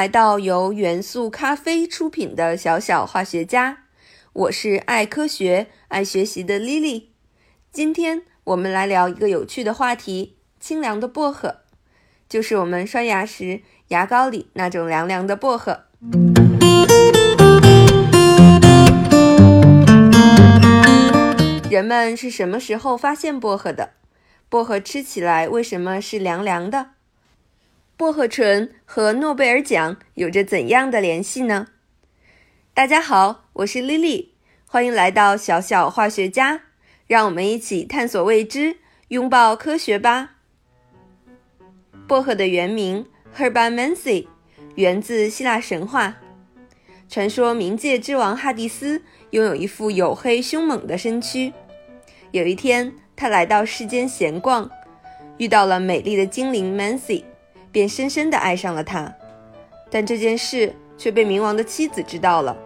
来到由元素咖啡出品的小小化学家，我是爱科学、爱学习的 Lily。今天我们来聊一个有趣的话题：清凉的薄荷，就是我们刷牙时牙膏里那种凉凉的薄荷。人们是什么时候发现薄荷的？薄荷吃起来为什么是凉凉的？薄荷醇和诺贝尔奖有着怎样的联系呢？大家好，我是 Lily，欢迎来到小小化学家，让我们一起探索未知，拥抱科学吧。薄荷的原名 Herbaceae，源自希腊神话。传说冥界之王哈迪斯拥有一副黝黑凶猛的身躯。有一天，他来到世间闲逛，遇到了美丽的精灵 Mancy。便深深地爱上了他，但这件事却被冥王的妻子知道了。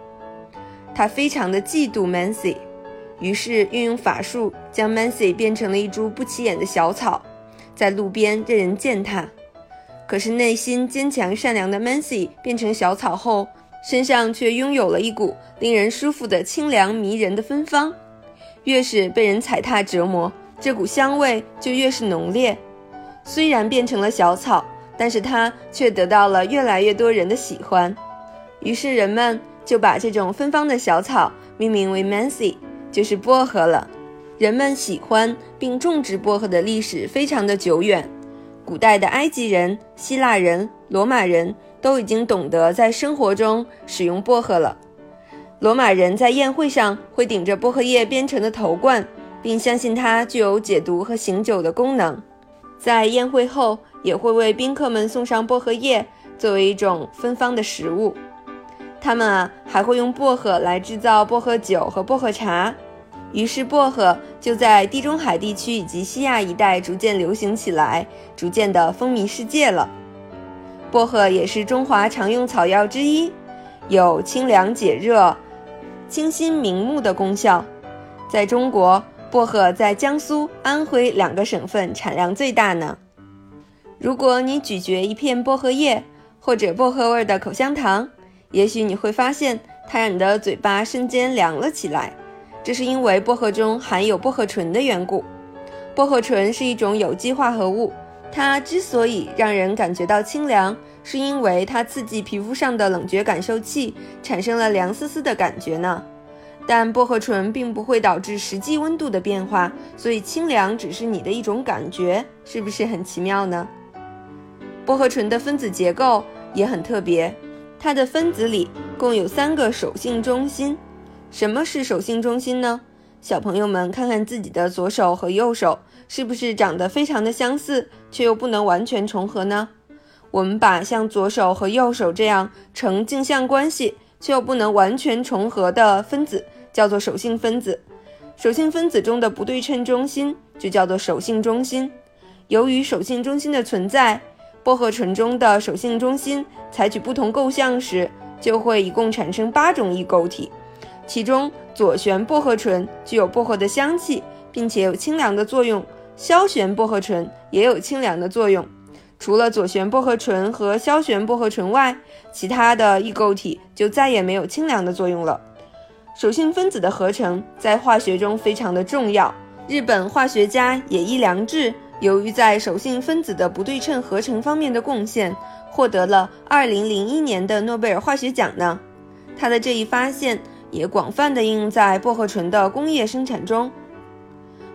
他非常的嫉妒 Mancy，于是运用法术将 Mancy 变成了一株不起眼的小草，在路边任人践踏。可是内心坚强善良的 Mancy 变成小草后，身上却拥有了一股令人舒服的清凉迷人的芬芳。越是被人踩踏折磨，这股香味就越是浓烈。虽然变成了小草。但是它却得到了越来越多人的喜欢，于是人们就把这种芬芳的小草命名为 Mancy，就是薄荷了。人们喜欢并种植薄荷的历史非常的久远，古代的埃及人、希腊人、罗马人都已经懂得在生活中使用薄荷了。罗马人在宴会上会顶着薄荷叶编成的头冠，并相信它具有解毒和醒酒的功能。在宴会后。也会为宾客们送上薄荷叶，作为一种芬芳的食物。他们啊，还会用薄荷来制造薄荷酒和薄荷茶。于是，薄荷就在地中海地区以及西亚一带逐渐流行起来，逐渐的风靡世界了。薄荷也是中华常用草药之一，有清凉解热、清心明目的功效。在中国，薄荷在江苏、安徽两个省份产量最大呢。如果你咀嚼一片薄荷叶或者薄荷味的口香糖，也许你会发现它让你的嘴巴瞬间凉了起来。这是因为薄荷中含有薄荷醇的缘故。薄荷醇是一种有机化合物，它之所以让人感觉到清凉，是因为它刺激皮肤上的冷觉感受器，产生了凉丝丝的感觉呢。但薄荷醇并不会导致实际温度的变化，所以清凉只是你的一种感觉，是不是很奇妙呢？薄荷醇的分子结构也很特别，它的分子里共有三个手性中心。什么是手性中心呢？小朋友们看看自己的左手和右手，是不是长得非常的相似，却又不能完全重合呢？我们把像左手和右手这样呈镜像关系却又不能完全重合的分子，叫做手性分子。手性分子中的不对称中心就叫做手性中心。由于手性中心的存在，薄荷醇中的手性中心采取不同构象时，就会一共产生八种异构体。其中，左旋薄荷醇具有薄荷的香气，并且有清凉的作用；消旋薄荷醇也有清凉的作用。除了左旋薄荷醇和消旋薄荷醇外，其他的异构体就再也没有清凉的作用了。手性分子的合成在化学中非常的重要。日本化学家野一良治。由于在手性分子的不对称合成方面的贡献，获得了2001年的诺贝尔化学奖呢。他的这一发现也广泛的应用在薄荷醇的工业生产中。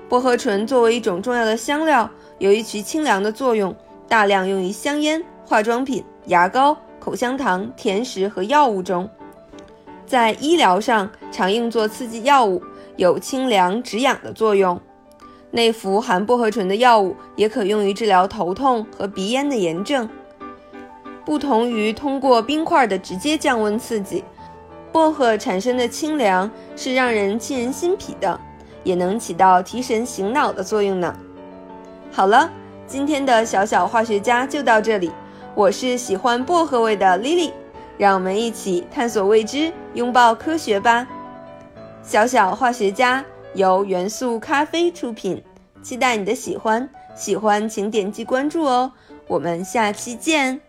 薄荷醇作为一种重要的香料，由于其清凉的作用，大量用于香烟、化妆品、牙膏、口香糖、甜食和药物中。在医疗上常用作刺激药物，有清凉止痒的作用。内服含薄荷醇的药物也可用于治疗头痛和鼻炎的炎症。不同于通过冰块的直接降温刺激，薄荷产生的清凉是让人沁人心脾的，也能起到提神醒脑的作用呢。好了，今天的小小化学家就到这里。我是喜欢薄荷味的 Lily，让我们一起探索未知，拥抱科学吧。小小化学家。由元素咖啡出品，期待你的喜欢，喜欢请点击关注哦，我们下期见。